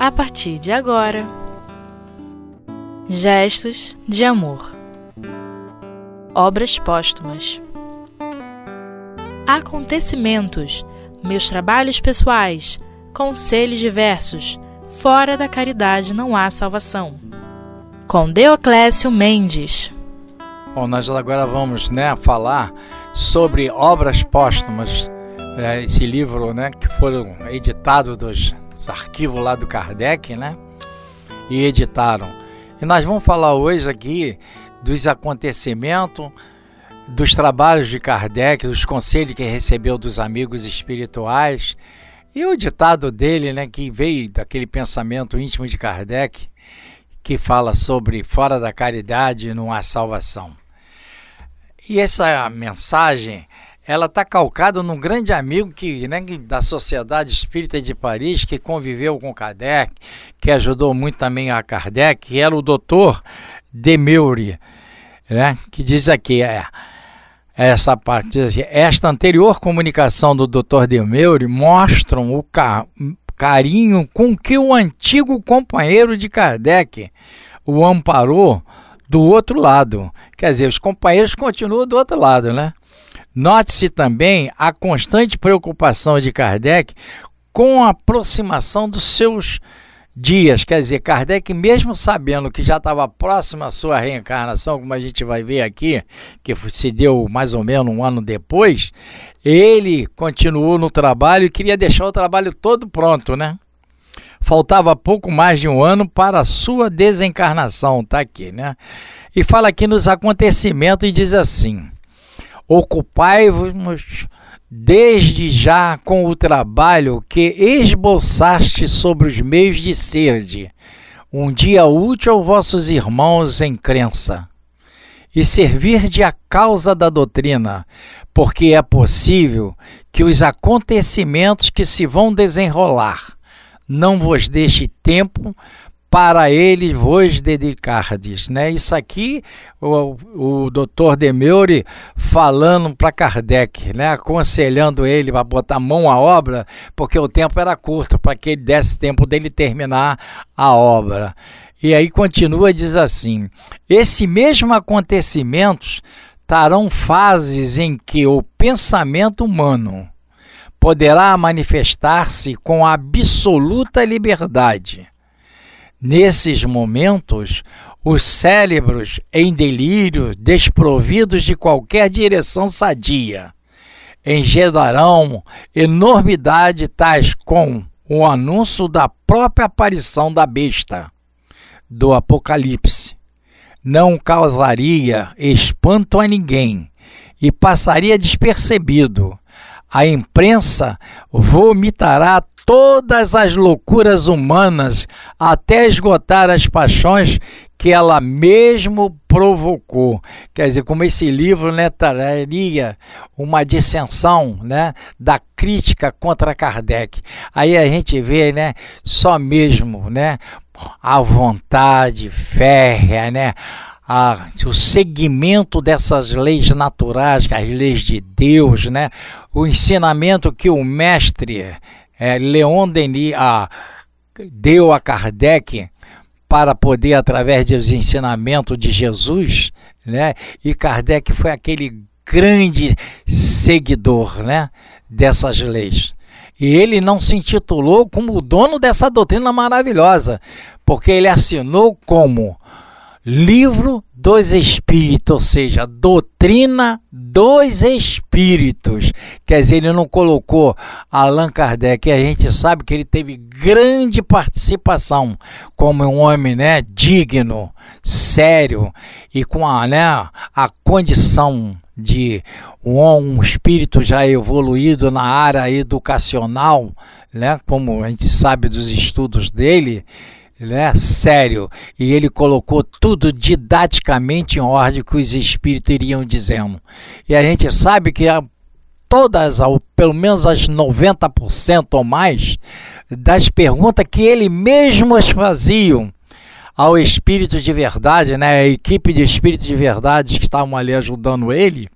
a partir de agora. Gestos de amor. Obras póstumas. Acontecimentos, meus trabalhos pessoais, conselhos diversos. Fora da caridade não há salvação. Com Deoclésio Mendes. Bom, nós agora vamos né, falar sobre obras póstumas, é, esse livro né, que foram editados dos, dos arquivos lá do Kardec, né? E editaram. E nós vamos falar hoje aqui dos acontecimentos, dos trabalhos de Kardec, dos conselhos que recebeu dos amigos espirituais e o ditado dele, né, que veio daquele pensamento íntimo de Kardec, que fala sobre fora da caridade não há salvação. E essa mensagem, ela está calcada num grande amigo que, né, da Sociedade Espírita de Paris, que conviveu com Kardec, que ajudou muito também a Kardec, que era o doutor Demeury, né, que diz aqui, é, essa parte diz assim, esta anterior comunicação do Dr. Demeury mostram o ca carinho com que o antigo companheiro de Kardec o amparou do outro lado. Quer dizer, os companheiros continuam do outro lado, né? Note-se também a constante preocupação de Kardec com a aproximação dos seus dias. Quer dizer, Kardec, mesmo sabendo que já estava próximo à sua reencarnação, como a gente vai ver aqui, que se deu mais ou menos um ano depois, ele continuou no trabalho e queria deixar o trabalho todo pronto, né? faltava pouco mais de um ano para a sua desencarnação, tá aqui, né? E fala aqui nos acontecimentos e diz assim: Ocupai-vos desde já com o trabalho que esboçaste sobre os meios de ser, um dia útil aos vossos irmãos em crença, e servir de a causa da doutrina, porque é possível que os acontecimentos que se vão desenrolar não vos deixe tempo para ele vos dedicardes, né? Isso aqui o, o doutor Demeure falando para Kardec, né? Aconselhando ele para botar mão à obra, porque o tempo era curto para que ele desse tempo dele terminar a obra. E aí continua diz assim: esse mesmo acontecimentos estarão fases em que o pensamento humano poderá manifestar-se com absoluta liberdade. Nesses momentos, os cérebros em delírio, desprovidos de qualquer direção sadia, engedarão enormidade tais com o anúncio da própria aparição da besta do Apocalipse. Não causaria espanto a ninguém e passaria despercebido a imprensa vomitará todas as loucuras humanas até esgotar as paixões que ela mesmo provocou. Quer dizer, como esse livro né, traria uma dissensão né, da crítica contra Kardec. Aí a gente vê né, só mesmo né, a vontade férrea, né, a, o segmento dessas leis naturais, as leis de Deus, né? o ensinamento que o mestre é, Leon Denis a, deu a Kardec para poder, através dos ensinamentos de Jesus, né? e Kardec foi aquele grande seguidor né? dessas leis. E ele não se intitulou como o dono dessa doutrina maravilhosa, porque ele assinou como Livro dos Espíritos, ou seja, doutrina dos Espíritos. Quer dizer, ele não colocou Allan Kardec, a gente sabe que ele teve grande participação como um homem né, digno, sério e com a, né, a condição de um espírito já evoluído na área educacional, né, como a gente sabe dos estudos dele né, sério, e ele colocou tudo didaticamente em ordem que os espíritos iriam dizendo. E a gente sabe que a, todas, pelo menos as 90% ou mais, das perguntas que ele mesmo faziam ao espírito de verdade, né, a equipe de espíritos de verdade que estavam ali ajudando ele,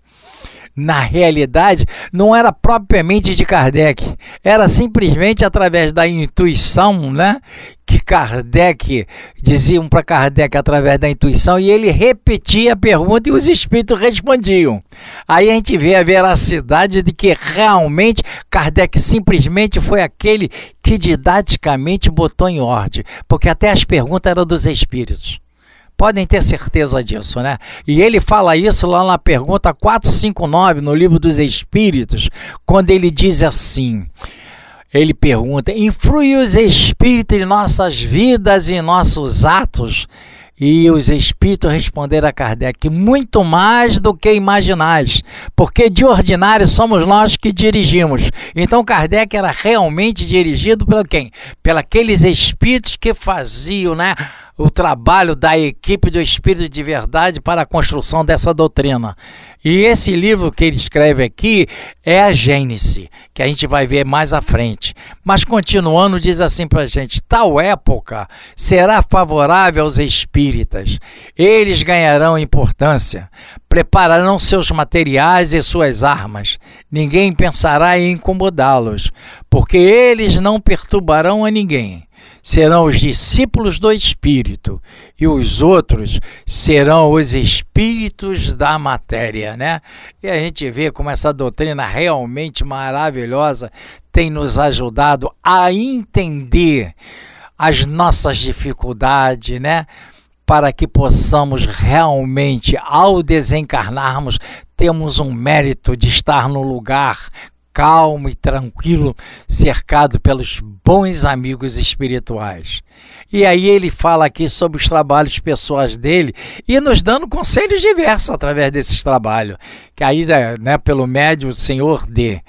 na realidade, não era propriamente de Kardec, era simplesmente através da intuição, né? Que Kardec diziam para Kardec através da intuição e ele repetia a pergunta e os espíritos respondiam. Aí a gente vê a veracidade de que realmente Kardec simplesmente foi aquele que didaticamente botou em ordem, porque até as perguntas eram dos espíritos. Podem ter certeza disso, né? E ele fala isso lá na pergunta 459, no livro dos Espíritos, quando ele diz assim: ele pergunta: influi os espíritos em nossas vidas e em nossos atos? E os espíritos responderam a Kardec: muito mais do que imaginais, porque de ordinário somos nós que dirigimos. Então Kardec era realmente dirigido pelo quem? Pelos espíritos que faziam, né? O trabalho da equipe do Espírito de Verdade para a construção dessa doutrina. E esse livro que ele escreve aqui é a Gênese, que a gente vai ver mais à frente. Mas continuando, diz assim para a gente: tal época será favorável aos espíritas. Eles ganharão importância, prepararão seus materiais e suas armas. Ninguém pensará em incomodá-los, porque eles não perturbarão a ninguém serão os discípulos do Espírito e os outros serão os espíritos da matéria, né? E a gente vê como essa doutrina realmente maravilhosa tem nos ajudado a entender as nossas dificuldades, né? Para que possamos realmente, ao desencarnarmos, temos um mérito de estar no lugar calmo e tranquilo, cercado pelos bons amigos espirituais. E aí ele fala aqui sobre os trabalhos pessoais dele e nos dando conselhos diversos através desses trabalhos. Que aí, né, pelo médio, Senhor D.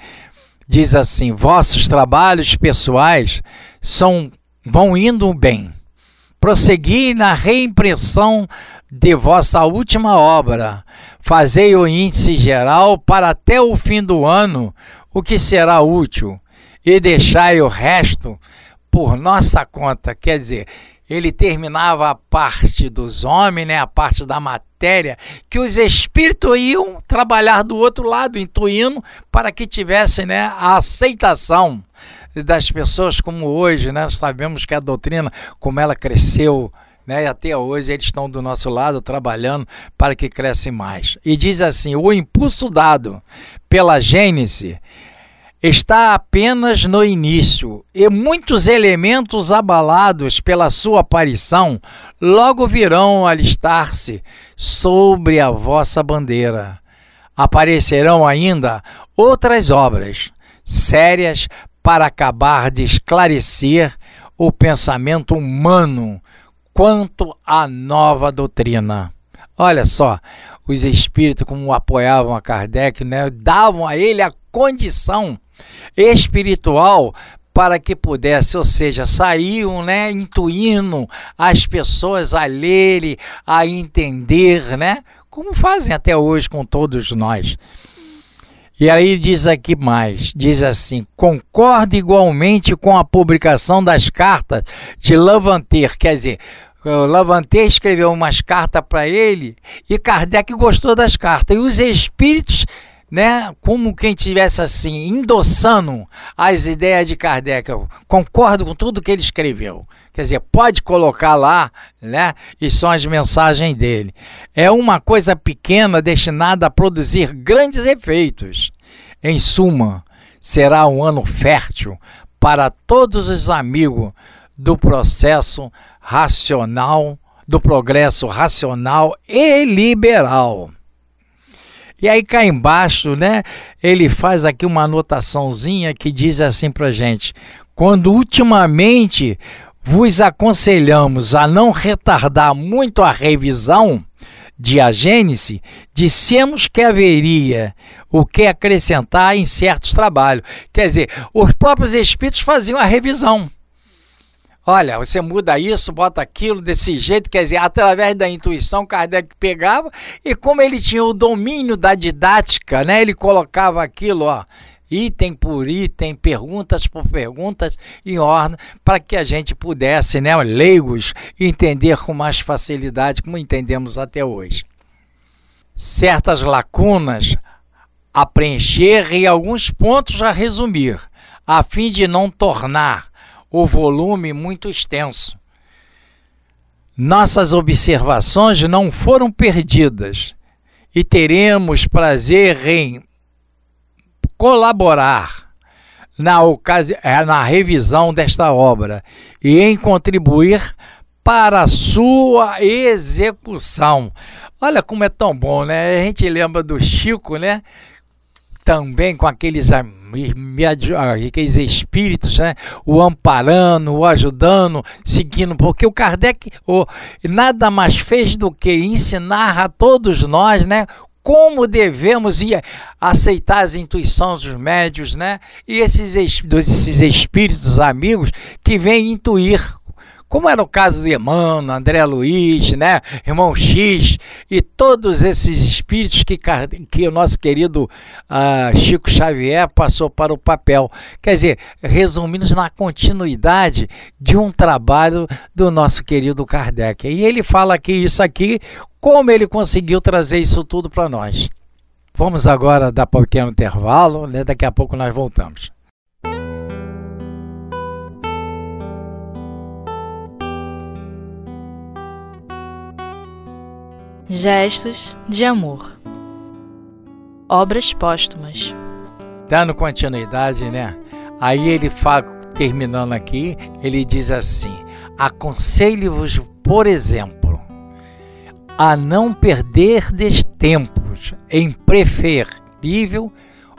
Diz assim: vossos trabalhos pessoais são vão indo bem. Prossegui na reimpressão de vossa última obra. Fazei o índice geral para até o fim do ano o que será útil? E deixai o resto por nossa conta. Quer dizer, ele terminava a parte dos homens, né, a parte da matéria, que os espíritos iam trabalhar do outro lado, intuindo para que tivesse né, a aceitação das pessoas, como hoje, né, sabemos que a doutrina, como ela cresceu né? E até hoje eles estão do nosso lado trabalhando para que cresça mais. E diz assim: o impulso dado pela Gênese está apenas no início, e muitos elementos abalados pela sua aparição logo virão alistar-se sobre a vossa bandeira. Aparecerão ainda outras obras sérias para acabar de esclarecer o pensamento humano quanto à nova doutrina. Olha só, os espíritos como apoiavam a Kardec, né, davam a ele a condição espiritual para que pudesse, ou seja, saíam, né, intuindo as pessoas a lerem, a entender, né, como fazem até hoje com todos nós. E aí diz aqui mais, diz assim: concorda igualmente com a publicação das cartas de Lavanter, quer dizer, Lavanter escreveu umas cartas para ele e Kardec gostou das cartas. E os espíritos, né, como quem tivesse assim, endossando as ideias de Kardec. Eu concordo com tudo que ele escreveu. Quer dizer, pode colocar lá, né? E são as mensagens dele. É uma coisa pequena destinada a produzir grandes efeitos. Em suma, será um ano fértil para todos os amigos do processo racional, do progresso racional e liberal. E aí cá embaixo, né, ele faz aqui uma anotaçãozinha que diz assim para gente: quando ultimamente vos aconselhamos a não retardar muito a revisão de a Gênese, dissemos que haveria o que acrescentar em certos trabalhos. Quer dizer, os próprios espíritos faziam a revisão. Olha, você muda isso, bota aquilo desse jeito, quer dizer, através da intuição, Kardec pegava e como ele tinha o domínio da didática, né, ele colocava aquilo, ó, item por item, perguntas por perguntas, em ordem, para que a gente pudesse, né, leigos, entender com mais facilidade, como entendemos até hoje. Certas lacunas a preencher e alguns pontos a resumir, a fim de não tornar o volume muito extenso. Nossas observações não foram perdidas e teremos prazer em colaborar na, ocasi é, na revisão desta obra e em contribuir para a sua execução. Olha como é tão bom, né? A gente lembra do Chico, né? Também com aqueles, aqueles espíritos, né? O amparando, o ajudando, seguindo, porque o Kardec o, nada mais fez do que ensinar a todos nós, né? como devemos ir aceitar as intuições dos médios, né? E esses, esses espíritos amigos que vêm intuir como era o caso de Emmanuel, André Luiz, né, irmão X e todos esses espíritos que, que o nosso querido uh, Chico Xavier passou para o papel. Quer dizer, resumindo na continuidade de um trabalho do nosso querido Kardec. E ele fala que isso aqui, como ele conseguiu trazer isso tudo para nós. Vamos agora dar um pequeno intervalo, né? daqui a pouco nós voltamos. Gestos de amor. Obras póstumas. Dando continuidade, né? Aí ele fala, terminando aqui, ele diz assim: Aconselho-vos, por exemplo, a não perderdes tempos, em preferível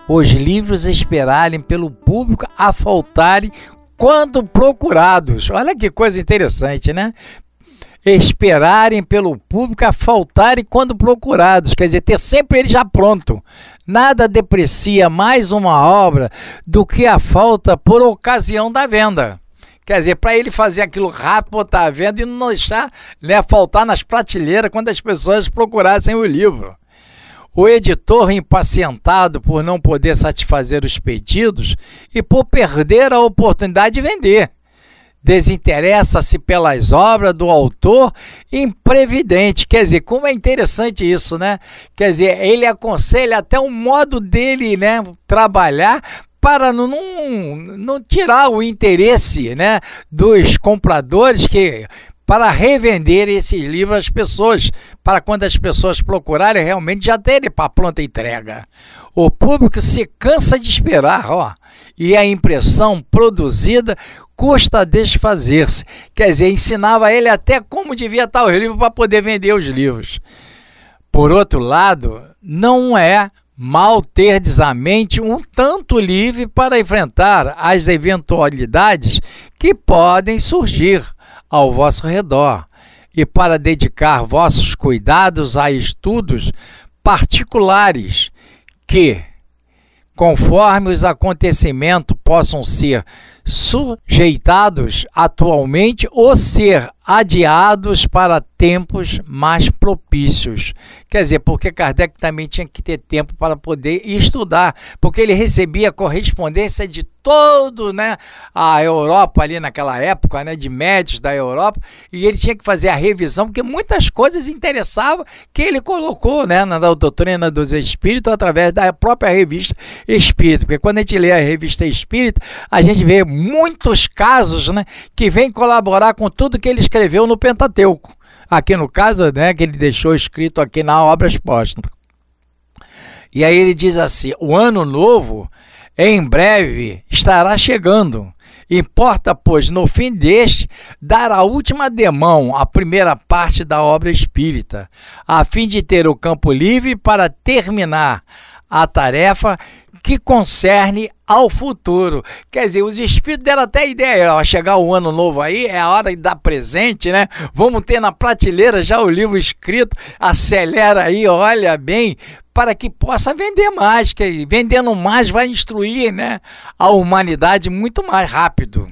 os livros esperarem pelo público a faltarem quando procurados. Olha que coisa interessante, né? Esperarem pelo público a faltarem quando procurados, quer dizer, ter sempre ele já pronto. Nada deprecia mais uma obra do que a falta por ocasião da venda. Quer dizer, para ele fazer aquilo rápido, botar a venda e não deixar né, faltar nas prateleiras quando as pessoas procurassem o livro. O editor, impacientado por não poder satisfazer os pedidos e por perder a oportunidade de vender desinteressa-se pelas obras do autor imprevidente. Quer dizer, como é interessante isso, né? Quer dizer, ele aconselha até o modo dele, né, trabalhar para não, não, não tirar o interesse, né, dos compradores que para revender esses livros às pessoas, para quando as pessoas procurarem realmente já terem para pronta entrega. O público se cansa de esperar, ó, e a impressão produzida custa desfazer-se. Quer dizer, ensinava ele até como devia estar o livro para poder vender os livros. Por outro lado, não é mal ter a mente um tanto livre para enfrentar as eventualidades que podem surgir ao vosso redor. E para dedicar vossos cuidados a estudos particulares que, conforme os acontecimentos possam ser sujeitados atualmente ou ser adiados para tempos mais propícios. Quer dizer, porque Kardec também tinha que ter tempo para poder estudar, porque ele recebia correspondência de todo, né, a Europa ali naquela época, né, de médios da Europa, e ele tinha que fazer a revisão, porque muitas coisas interessavam que ele colocou, né, na doutrina dos espíritos através da própria revista Espírita, porque quando a gente lê a revista Espírita, a gente vê muitos casos, né, que vem colaborar com tudo que ele escreveu no Pentateuco. Aqui no caso, né, que ele deixou escrito aqui na Obras Póstumas. E aí ele diz assim: o ano novo em breve estará chegando. Importa, pois, no fim deste, dar a última demão à primeira parte da obra espírita, a fim de ter o campo livre para terminar a tarefa que concerne ao futuro. Quer dizer, os espíritos deram até ideia, ó, chegar o ano novo aí, é a hora de dar presente, né? Vamos ter na prateleira já o livro escrito, acelera aí, olha bem, para que possa vender mais, que vendendo mais vai instruir, né, a humanidade muito mais rápido.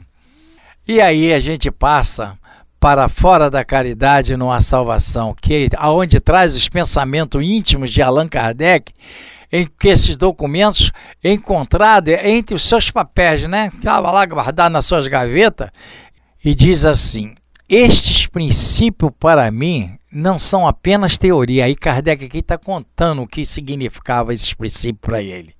E aí a gente passa para fora da caridade não há salvação, que aonde traz os pensamentos íntimos de Allan Kardec, em que esses documentos encontrados entre os seus papéis, né? Estava lá guardado nas suas gavetas, e diz assim: estes princípios, para mim, não são apenas teoria. Aí Kardec aqui está contando o que significava esses princípios para ele.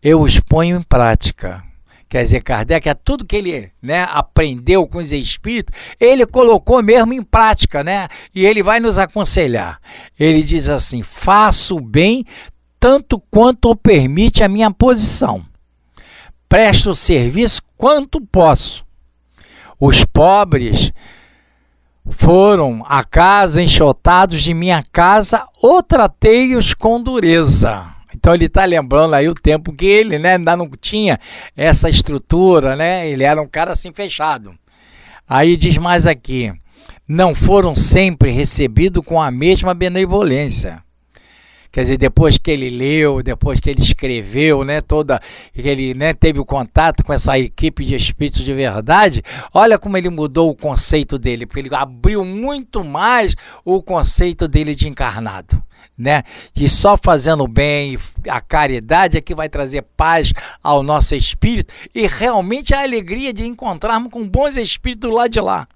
Eu os ponho em prática. Quer dizer, Kardec, é tudo que ele né, aprendeu com os espíritos, ele colocou mesmo em prática, né? E ele vai nos aconselhar. Ele diz assim: faço o bem tanto quanto o permite a minha posição. Presto serviço quanto posso. Os pobres foram a casa enxotados de minha casa, ou tratei-os com dureza. Então ele está lembrando aí o tempo que ele né, ainda não tinha essa estrutura, né? Ele era um cara assim fechado. Aí diz mais aqui: não foram sempre recebidos com a mesma benevolência. Quer dizer, depois que ele leu, depois que ele escreveu, né, toda, que ele né, teve o contato com essa equipe de espíritos de verdade, olha como ele mudou o conceito dele, porque ele abriu muito mais o conceito dele de encarnado. Né? E só fazendo bem, a caridade é que vai trazer paz ao nosso espírito e realmente a alegria de encontrarmos com bons espíritos lá de lá.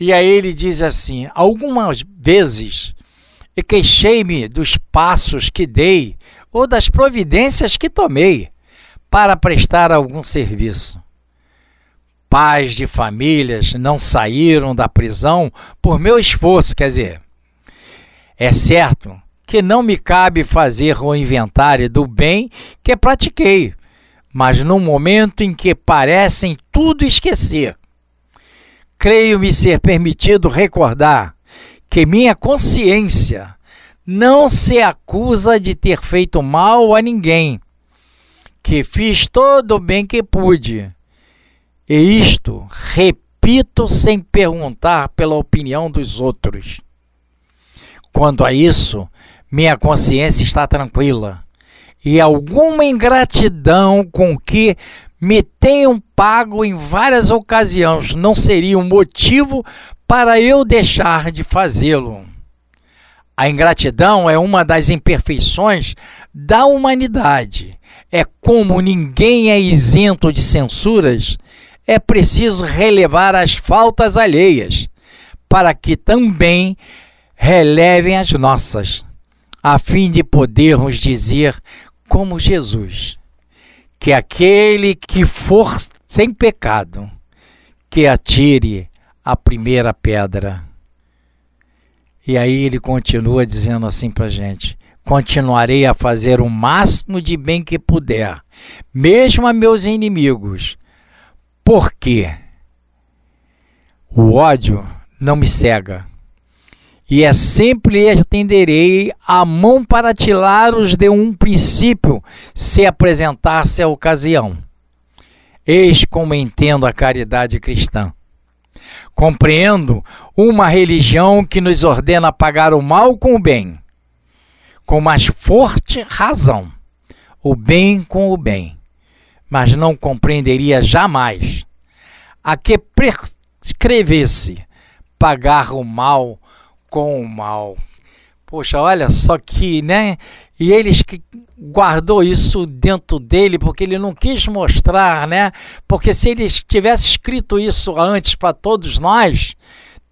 E aí ele diz assim: algumas vezes e queixei-me dos passos que dei ou das providências que tomei para prestar algum serviço. Pais de famílias não saíram da prisão por meu esforço, quer dizer, é certo que não me cabe fazer o inventário do bem que pratiquei, mas no momento em que parecem tudo esquecer, creio-me ser permitido recordar que minha consciência não se acusa de ter feito mal a ninguém, que fiz todo o bem que pude. E isto repito sem perguntar pela opinião dos outros. Quanto a isso, minha consciência está tranquila. E alguma ingratidão com que me tenham pago em várias ocasiões não seria um motivo para eu deixar de fazê-lo. A ingratidão é uma das imperfeições da humanidade. É como ninguém é isento de censuras, é preciso relevar as faltas alheias, para que também relevem as nossas, a fim de podermos dizer, como Jesus, que aquele que for sem pecado, que atire a primeira pedra. E aí ele continua dizendo assim para gente: continuarei a fazer o máximo de bem que puder, mesmo a meus inimigos, porque o ódio não me cega. E é sempre estenderei a mão para tirá-los de um princípio, se apresentar-se a ocasião. Eis como entendo a caridade cristã. Compreendo uma religião que nos ordena pagar o mal com o bem, com mais forte razão, o bem com o bem, mas não compreenderia jamais a que prescrevesse pagar o mal com o mal. Poxa, olha só que, né? E que guardou isso dentro dele porque ele não quis mostrar, né? Porque se ele tivesse escrito isso antes para todos nós,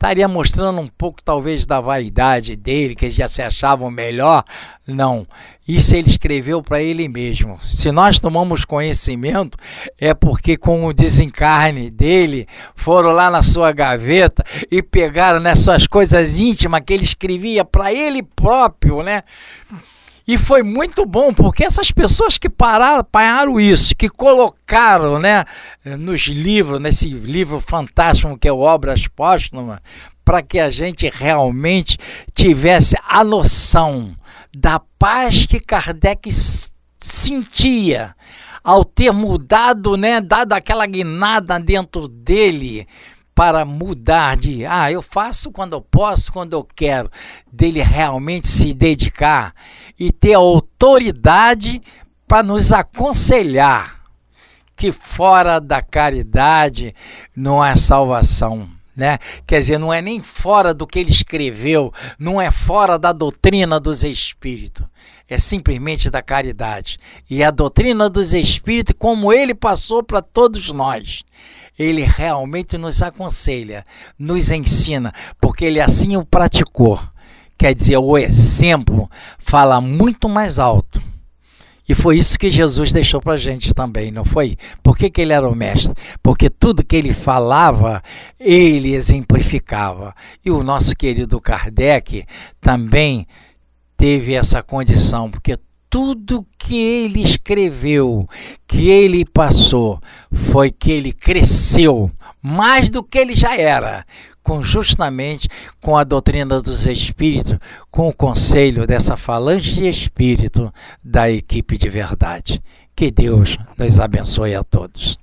estaria mostrando um pouco talvez da vaidade dele, que eles já se achavam melhor. Não, isso ele escreveu para ele mesmo. Se nós tomamos conhecimento, é porque com o desencarne dele, foram lá na sua gaveta e pegaram né, coisas íntimas que ele escrevia para ele próprio, né? E foi muito bom, porque essas pessoas que pararam, pararam isso, que colocaram né, nos livros, nesse livro fantástico que é Obras Póstumas, para que a gente realmente tivesse a noção da paz que Kardec sentia ao ter mudado, né, dado aquela guinada dentro dele para mudar de, ah, eu faço quando eu posso, quando eu quero, dele realmente se dedicar e ter autoridade para nos aconselhar que fora da caridade não há salvação. Né? Quer dizer, não é nem fora do que ele escreveu, não é fora da doutrina dos espíritos, é simplesmente da caridade. E a doutrina dos espíritos, como ele passou para todos nós, ele realmente nos aconselha, nos ensina, porque ele assim o praticou. Quer dizer, o exemplo fala muito mais alto. E foi isso que Jesus deixou para a gente também, não foi? Por que, que ele era o mestre? Porque tudo que ele falava, ele exemplificava. E o nosso querido Kardec também teve essa condição, porque tudo que ele escreveu, que ele passou, foi que ele cresceu mais do que ele já era, com justamente com a doutrina dos espíritos, com o conselho dessa falange de espírito da equipe de verdade. Que Deus nos abençoe a todos.